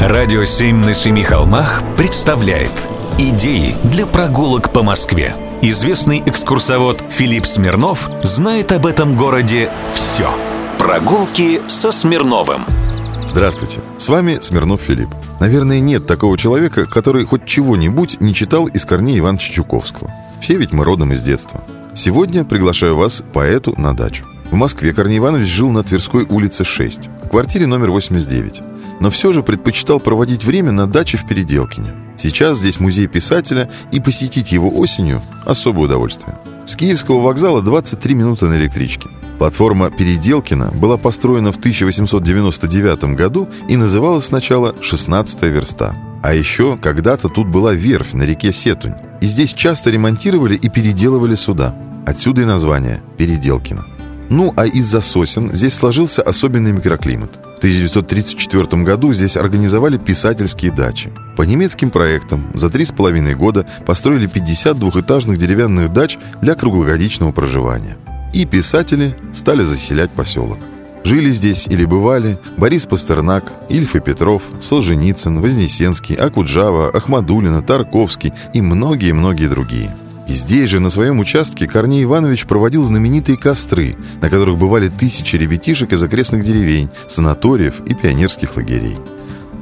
Радио «Семь на семи холмах» представляет Идеи для прогулок по Москве Известный экскурсовод Филипп Смирнов знает об этом городе все Прогулки со Смирновым Здравствуйте, с вами Смирнов Филипп. Наверное, нет такого человека, который хоть чего-нибудь не читал из корней Ивановича Чуковского. Все ведь мы родом из детства. Сегодня приглашаю вас поэту на дачу. В Москве Корней Иванович жил на Тверской улице 6, в квартире номер 89. Но все же предпочитал проводить время на даче в Переделкине. Сейчас здесь музей писателя, и посетить его осенью – особое удовольствие. С Киевского вокзала 23 минуты на электричке. Платформа Переделкина была построена в 1899 году и называлась сначала «16 верста». А еще когда-то тут была верфь на реке Сетунь. И здесь часто ремонтировали и переделывали суда. Отсюда и название «Переделкино». Ну, а из-за сосен здесь сложился особенный микроклимат. В 1934 году здесь организовали писательские дачи. По немецким проектам за три с половиной года построили 50 двухэтажных деревянных дач для круглогодичного проживания. И писатели стали заселять поселок. Жили здесь или бывали Борис Пастернак, Ильф и Петров, Солженицын, Вознесенский, Акуджава, Ахмадулина, Тарковский и многие-многие другие – и здесь же, на своем участке, Корней Иванович проводил знаменитые костры, на которых бывали тысячи ребятишек из окрестных деревень, санаториев и пионерских лагерей.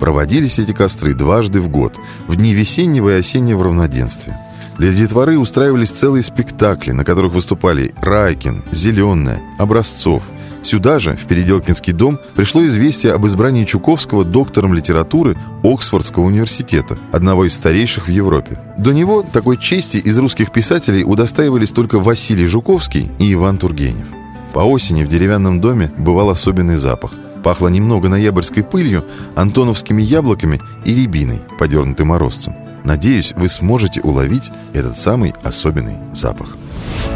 Проводились эти костры дважды в год, в дни весеннего и осеннего равноденствия. Для детворы устраивались целые спектакли, на которых выступали Райкин, Зеленая, Образцов, Сюда же, в Переделкинский дом, пришло известие об избрании Чуковского доктором литературы Оксфордского университета, одного из старейших в Европе. До него такой чести из русских писателей удостаивались только Василий Жуковский и Иван Тургенев. По осени в деревянном доме бывал особенный запах. Пахло немного ноябрьской пылью, антоновскими яблоками и рябиной, подернутой морозцем. Надеюсь, вы сможете уловить этот самый особенный запах.